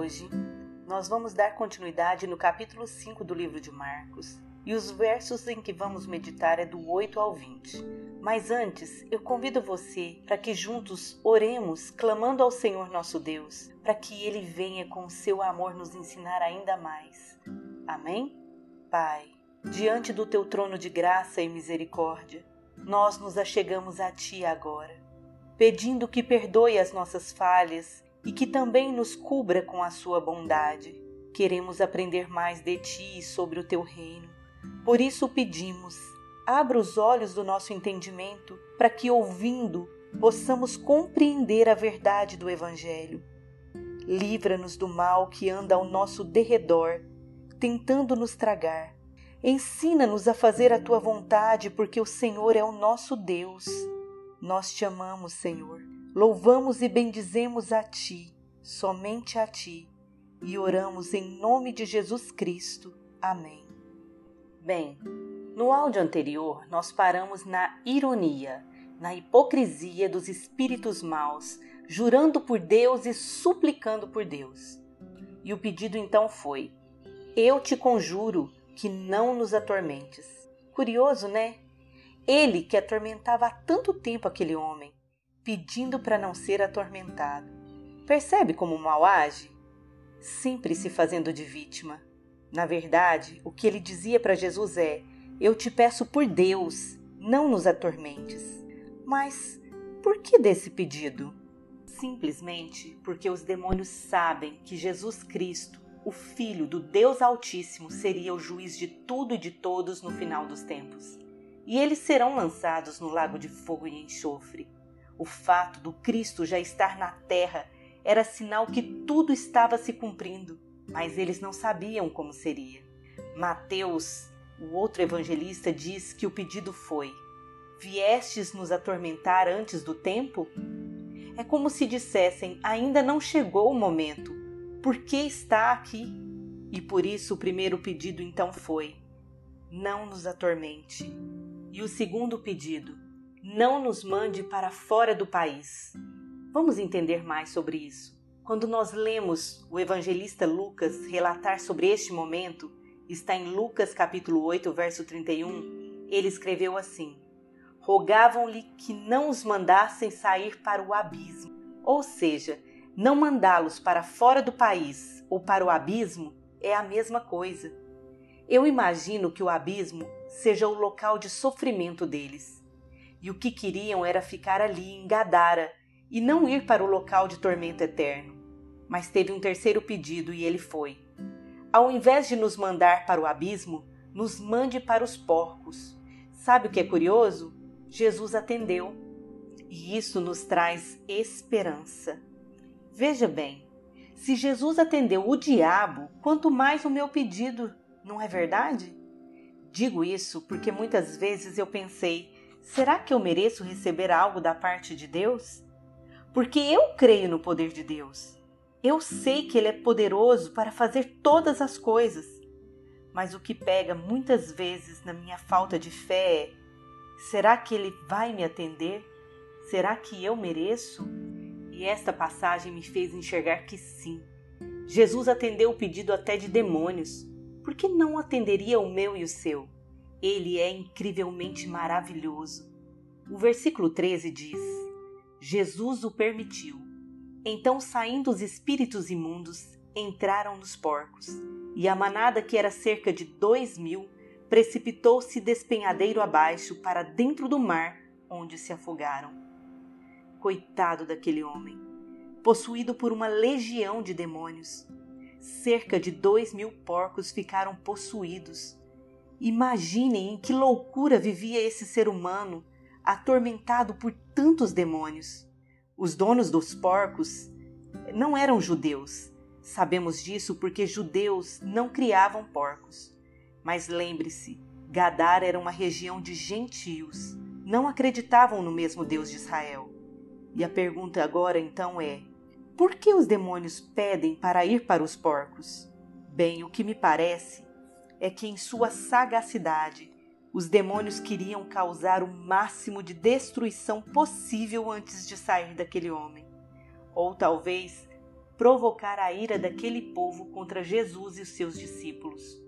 hoje nós vamos dar continuidade no capítulo 5 do livro de Marcos e os versos em que vamos meditar é do 8 ao 20. Mas antes, eu convido você para que juntos oremos, clamando ao Senhor nosso Deus, para que Ele venha com seu amor nos ensinar ainda mais. Amém? Pai, diante do teu trono de graça e misericórdia, nós nos achegamos a Ti agora, pedindo que perdoe as nossas falhas e que também nos cubra com a Sua bondade. Queremos aprender mais de Ti e sobre o Teu reino. Por isso pedimos, abra os olhos do nosso entendimento para que, ouvindo, possamos compreender a verdade do Evangelho. Livra-nos do mal que anda ao nosso derredor, tentando nos tragar. Ensina-nos a fazer a tua vontade, porque o Senhor é o nosso Deus. Nós te amamos, Senhor. Louvamos e bendizemos a ti, somente a ti, e oramos em nome de Jesus Cristo. Amém. Bem, no áudio anterior nós paramos na ironia, na hipocrisia dos espíritos maus, jurando por Deus e suplicando por Deus. E o pedido então foi: Eu te conjuro que não nos atormentes. Curioso, né? Ele que atormentava há tanto tempo aquele homem, pedindo para não ser atormentado. Percebe como o mal age? Sempre se fazendo de vítima. Na verdade, o que ele dizia para Jesus é: Eu te peço por Deus, não nos atormentes. Mas por que desse pedido? Simplesmente porque os demônios sabem que Jesus Cristo, o Filho do Deus Altíssimo, seria o juiz de tudo e de todos no final dos tempos. E eles serão lançados no lago de fogo e enxofre. O fato do Cristo já estar na terra era sinal que tudo estava se cumprindo mas eles não sabiam como seria. Mateus, o outro evangelista, diz que o pedido foi: Viestes nos atormentar antes do tempo? É como se dissessem: ainda não chegou o momento, por que está aqui? E por isso o primeiro pedido então foi: Não nos atormente. E o segundo pedido: Não nos mande para fora do país. Vamos entender mais sobre isso. Quando nós lemos o evangelista Lucas relatar sobre este momento, está em Lucas capítulo 8, verso 31, ele escreveu assim: Rogavam-lhe que não os mandassem sair para o abismo, ou seja, não mandá-los para fora do país ou para o abismo é a mesma coisa. Eu imagino que o abismo seja o local de sofrimento deles. E o que queriam era ficar ali em Gadara e não ir para o local de tormento eterno mas teve um terceiro pedido e ele foi: Ao invés de nos mandar para o abismo, nos mande para os porcos. Sabe o que é curioso? Jesus atendeu. E isso nos traz esperança. Veja bem, se Jesus atendeu o diabo, quanto mais o meu pedido, não é verdade? Digo isso porque muitas vezes eu pensei: será que eu mereço receber algo da parte de Deus? Porque eu creio no poder de Deus. Eu sei que Ele é poderoso para fazer todas as coisas, mas o que pega muitas vezes na minha falta de fé é: será que Ele vai me atender? Será que eu mereço? E esta passagem me fez enxergar que sim. Jesus atendeu o pedido até de demônios. Por que não atenderia o meu e o seu? Ele é incrivelmente maravilhoso. O versículo 13 diz: Jesus o permitiu então, saindo os espíritos imundos, entraram nos porcos, e a manada, que era cerca de dois mil, precipitou-se despenhadeiro abaixo para dentro do mar, onde se afogaram. Coitado daquele homem, possuído por uma legião de demônios. Cerca de dois mil porcos ficaram possuídos. Imaginem em que loucura vivia esse ser humano, atormentado por tantos demônios. Os donos dos porcos não eram judeus. Sabemos disso porque judeus não criavam porcos. Mas lembre-se, Gadar era uma região de gentios. Não acreditavam no mesmo Deus de Israel. E a pergunta agora então é: por que os demônios pedem para ir para os porcos? Bem, o que me parece é que, em sua sagacidade, os demônios queriam causar o máximo de destruição possível antes de sair daquele homem. Ou talvez provocar a ira daquele povo contra Jesus e os seus discípulos.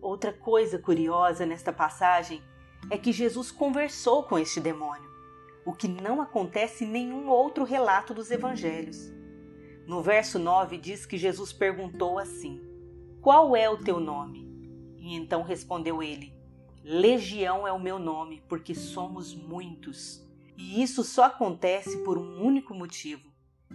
Outra coisa curiosa nesta passagem é que Jesus conversou com este demônio, o que não acontece em nenhum outro relato dos evangelhos. No verso 9 diz que Jesus perguntou assim: Qual é o teu nome? E então respondeu ele: Legião é o meu nome, porque somos muitos. E isso só acontece por um único motivo.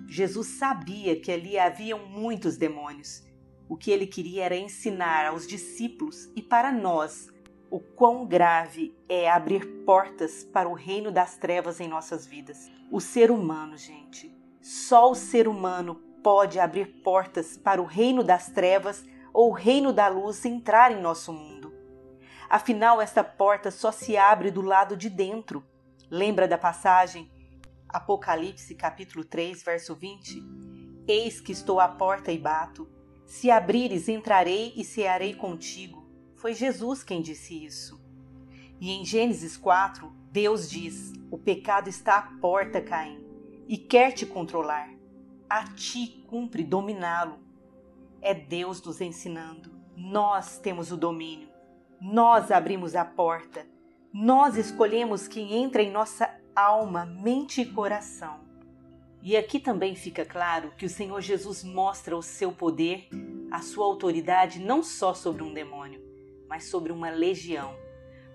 Jesus sabia que ali haviam muitos demônios. O que ele queria era ensinar aos discípulos e para nós o quão grave é abrir portas para o reino das trevas em nossas vidas. O ser humano, gente, só o ser humano pode abrir portas para o reino das trevas ou o reino da luz entrar em nosso mundo. Afinal, esta porta só se abre do lado de dentro. Lembra da passagem? Apocalipse capítulo 3, verso 20? Eis que estou à porta e bato. Se abrires, entrarei e cearei contigo. Foi Jesus quem disse isso. E em Gênesis 4, Deus diz: O pecado está à porta, Caim, e quer te controlar. A ti cumpre dominá-lo. É Deus nos ensinando. Nós temos o domínio. Nós abrimos a porta. Nós escolhemos quem entra em nossa alma, mente e coração. E aqui também fica claro que o Senhor Jesus mostra o seu poder, a sua autoridade não só sobre um demônio, mas sobre uma legião.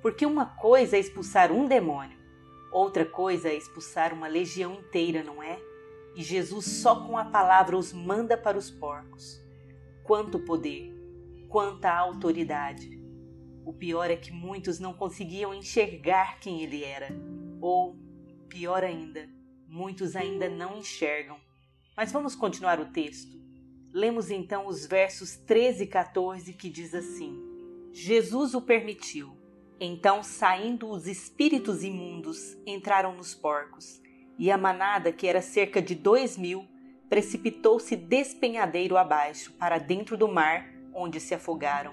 Porque uma coisa é expulsar um demônio, outra coisa é expulsar uma legião inteira, não é? E Jesus só com a palavra os manda para os porcos. Quanto poder, quanta autoridade. O pior é que muitos não conseguiam enxergar quem ele era, ou, pior ainda, muitos ainda não enxergam. Mas vamos continuar o texto. Lemos então os versos 13 e 14 que diz assim: Jesus o permitiu. Então, saindo os espíritos imundos, entraram nos porcos, e a manada, que era cerca de dois mil, precipitou-se despenhadeiro abaixo para dentro do mar, onde se afogaram.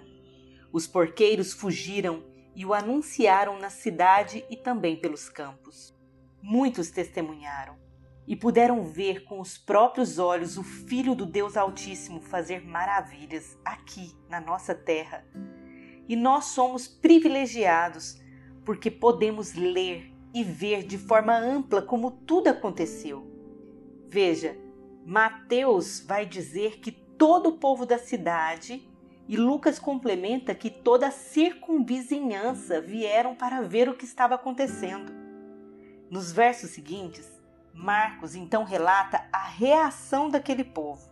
Os porqueiros fugiram e o anunciaram na cidade e também pelos campos. Muitos testemunharam e puderam ver com os próprios olhos o Filho do Deus Altíssimo fazer maravilhas aqui na nossa terra. E nós somos privilegiados porque podemos ler e ver de forma ampla como tudo aconteceu. Veja, Mateus vai dizer que todo o povo da cidade e Lucas complementa que toda a circunvizinhança vieram para ver o que estava acontecendo. Nos versos seguintes, Marcos então relata a reação daquele povo.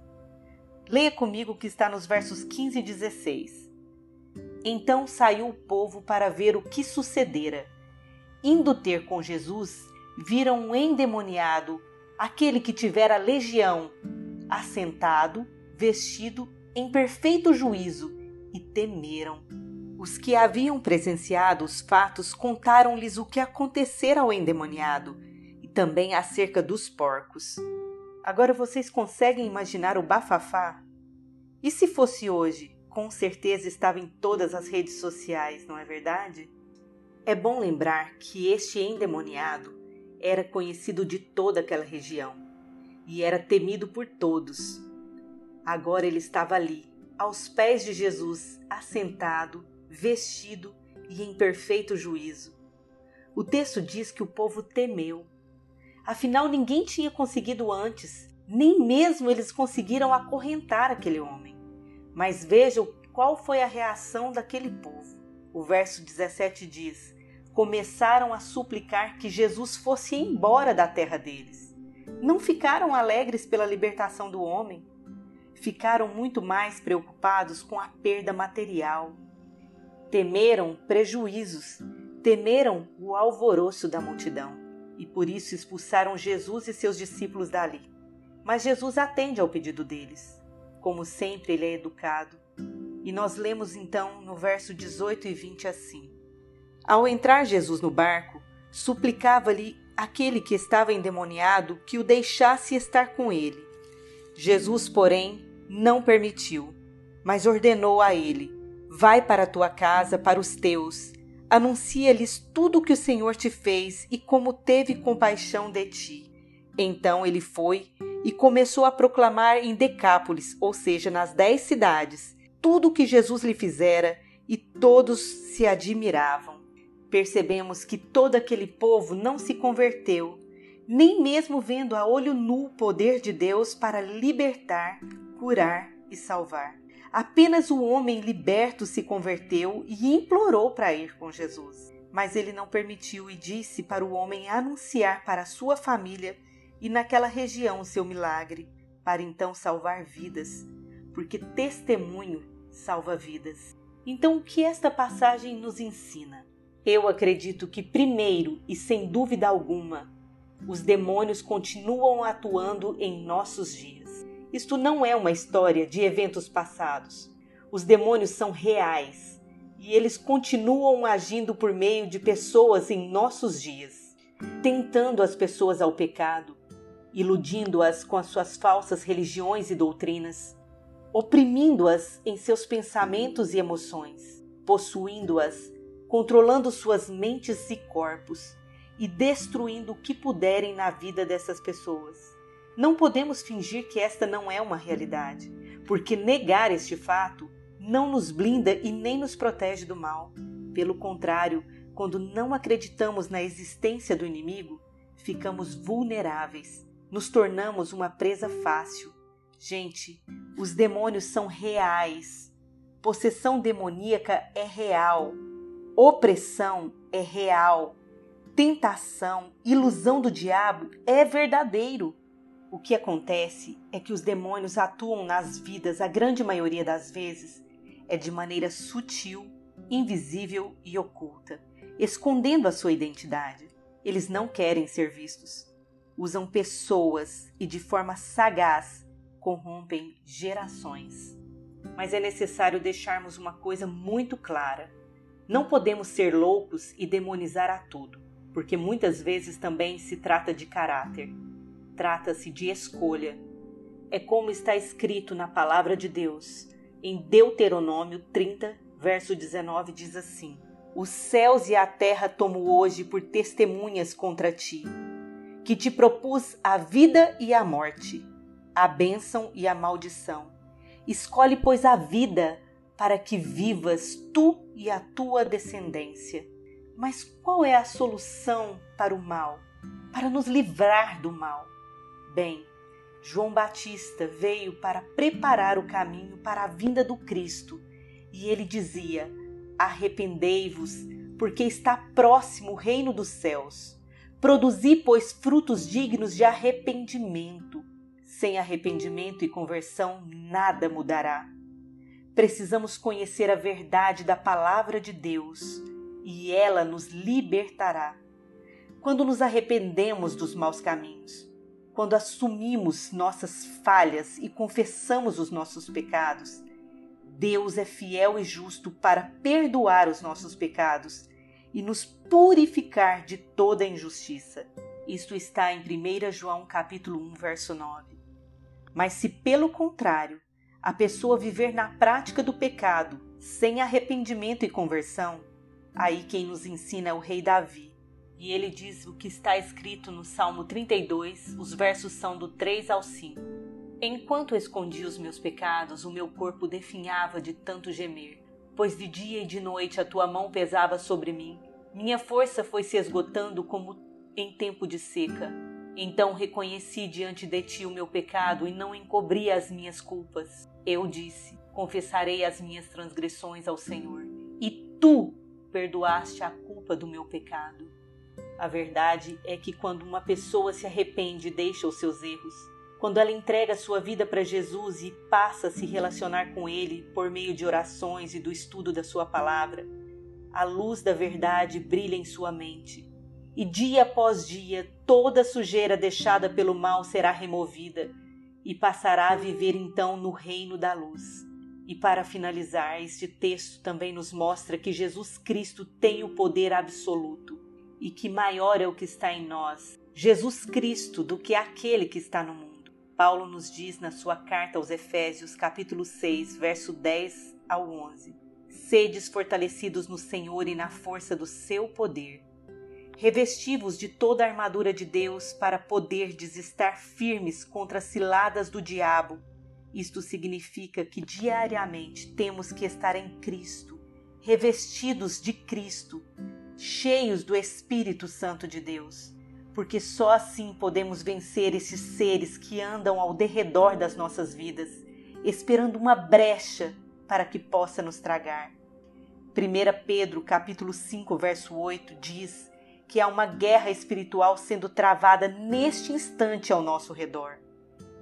Leia comigo o que está nos versos 15 e 16. Então saiu o povo para ver o que sucedera. Indo ter com Jesus, viram um endemoniado, aquele que tivera legião, assentado, vestido em perfeito juízo e temeram. Os que haviam presenciado os fatos contaram-lhes o que acontecera ao endemoniado e também acerca dos porcos. Agora vocês conseguem imaginar o bafafá? E se fosse hoje, com certeza estava em todas as redes sociais, não é verdade? É bom lembrar que este endemoniado era conhecido de toda aquela região e era temido por todos. Agora ele estava ali, aos pés de Jesus, assentado, vestido e em perfeito juízo. O texto diz que o povo temeu. Afinal, ninguém tinha conseguido antes, nem mesmo eles conseguiram acorrentar aquele homem. Mas vejam qual foi a reação daquele povo. O verso 17 diz: Começaram a suplicar que Jesus fosse embora da terra deles. Não ficaram alegres pela libertação do homem, ficaram muito mais preocupados com a perda material. Temeram prejuízos, temeram o alvoroço da multidão e por isso expulsaram Jesus e seus discípulos dali. Mas Jesus atende ao pedido deles. Como sempre, ele é educado. E nós lemos então no verso 18 e 20 assim: Ao entrar Jesus no barco, suplicava-lhe aquele que estava endemoniado que o deixasse estar com ele. Jesus, porém, não permitiu, mas ordenou a ele: Vai para a tua casa, para os teus, anuncia-lhes tudo o que o Senhor te fez e como teve compaixão de ti. Então ele foi e começou a proclamar em Decápolis, ou seja, nas dez cidades, tudo o que Jesus lhe fizera e todos se admiravam. Percebemos que todo aquele povo não se converteu, nem mesmo vendo a olho nu o poder de Deus para libertar, curar e salvar. Apenas o homem liberto se converteu e implorou para ir com Jesus. Mas ele não permitiu e disse para o homem anunciar para sua família e naquela região o seu milagre, para então salvar vidas, porque testemunho salva vidas. Então, o que esta passagem nos ensina? Eu acredito que, primeiro e sem dúvida alguma, os demônios continuam atuando em nossos dias. Isto não é uma história de eventos passados. Os demônios são reais e eles continuam agindo por meio de pessoas em nossos dias, tentando as pessoas ao pecado, iludindo-as com as suas falsas religiões e doutrinas, oprimindo-as em seus pensamentos e emoções, possuindo-as, controlando suas mentes e corpos e destruindo o que puderem na vida dessas pessoas. Não podemos fingir que esta não é uma realidade, porque negar este fato não nos blinda e nem nos protege do mal. Pelo contrário, quando não acreditamos na existência do inimigo, ficamos vulneráveis nos tornamos uma presa fácil. Gente, os demônios são reais. Possessão demoníaca é real. Opressão é real. Tentação, ilusão do diabo é verdadeiro. O que acontece é que os demônios atuam nas vidas, a grande maioria das vezes, é de maneira sutil, invisível e oculta, escondendo a sua identidade. Eles não querem ser vistos usam pessoas e de forma sagaz corrompem gerações. Mas é necessário deixarmos uma coisa muito clara: não podemos ser loucos e demonizar a tudo, porque muitas vezes também se trata de caráter, trata-se de escolha. É como está escrito na palavra de Deus, em Deuteronômio 30, verso 19, diz assim: Os céus e a terra tomo hoje por testemunhas contra ti que te propus a vida e a morte, a bênção e a maldição. Escolhe, pois, a vida para que vivas tu e a tua descendência. Mas qual é a solução para o mal? Para nos livrar do mal? Bem, João Batista veio para preparar o caminho para a vinda do Cristo e ele dizia: Arrependei-vos, porque está próximo o reino dos céus. Produzi, pois, frutos dignos de arrependimento. Sem arrependimento e conversão, nada mudará. Precisamos conhecer a verdade da palavra de Deus e ela nos libertará. Quando nos arrependemos dos maus caminhos, quando assumimos nossas falhas e confessamos os nossos pecados, Deus é fiel e justo para perdoar os nossos pecados e nos purificar de toda injustiça. Isto está em 1 João capítulo 1, verso 9. Mas se pelo contrário, a pessoa viver na prática do pecado, sem arrependimento e conversão, aí quem nos ensina é o rei Davi. E ele diz o que está escrito no Salmo 32, os versos são do 3 ao 5. Enquanto escondi os meus pecados, o meu corpo definhava de tanto gemer pois de dia e de noite a tua mão pesava sobre mim. Minha força foi se esgotando como em tempo de seca. Então reconheci diante de ti o meu pecado e não encobri as minhas culpas. Eu disse: Confessarei as minhas transgressões ao Senhor, e tu perdoaste a culpa do meu pecado. A verdade é que quando uma pessoa se arrepende e deixa os seus erros, quando ela entrega sua vida para Jesus e passa a se relacionar com Ele por meio de orações e do estudo da Sua palavra, a luz da verdade brilha em sua mente. E dia após dia, toda sujeira deixada pelo mal será removida e passará a viver então no reino da luz. E para finalizar, este texto também nos mostra que Jesus Cristo tem o poder absoluto e que maior é o que está em nós, Jesus Cristo, do que aquele que está no mundo. Paulo nos diz na sua carta aos Efésios, capítulo 6, verso 10 ao 11: Sedes fortalecidos no Senhor e na força do seu poder. Revestivos de toda a armadura de Deus para poderdes estar firmes contra as ciladas do diabo. Isto significa que diariamente temos que estar em Cristo, revestidos de Cristo, cheios do Espírito Santo de Deus, porque só assim podemos vencer esses seres que andam ao derredor das nossas vidas, esperando uma brecha para que possa nos tragar. 1 Pedro capítulo 5, verso 8 diz que há uma guerra espiritual sendo travada neste instante ao nosso redor.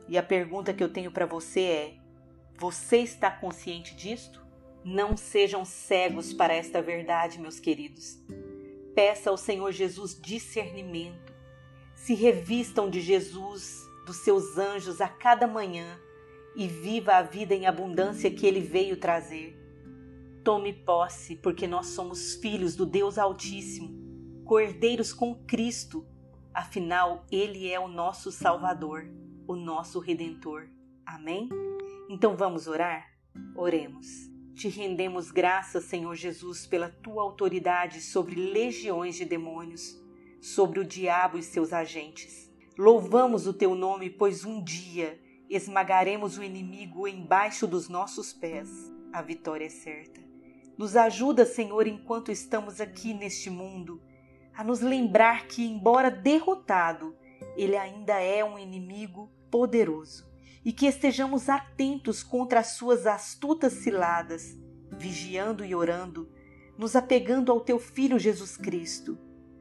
E a pergunta que eu tenho para você é: você está consciente disto? Não sejam cegos para esta verdade, meus queridos. Peça ao Senhor Jesus discernimento. Se revistam de Jesus, dos seus anjos a cada manhã e viva a vida em abundância que ele veio trazer. Tome posse, porque nós somos filhos do Deus Altíssimo cordeiros com Cristo, afinal, Ele é o nosso Salvador, o nosso Redentor. Amém? Então vamos orar? Oremos. Te rendemos graças, Senhor Jesus, pela tua autoridade sobre legiões de demônios, sobre o diabo e seus agentes. Louvamos o teu nome, pois um dia esmagaremos o inimigo embaixo dos nossos pés. A vitória é certa. Nos ajuda, Senhor, enquanto estamos aqui neste mundo a nos lembrar que, embora derrotado, ele ainda é um inimigo poderoso e que estejamos atentos contra as suas astutas ciladas, vigiando e orando, nos apegando ao teu Filho Jesus Cristo.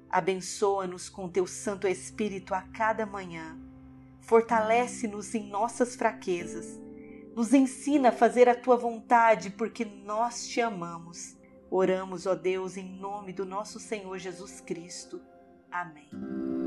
Abençoa-nos com teu Santo Espírito a cada manhã. Fortalece-nos em nossas fraquezas. Nos ensina a fazer a tua vontade, porque nós te amamos Oramos, ó Deus, em nome do nosso Senhor Jesus Cristo. Amém.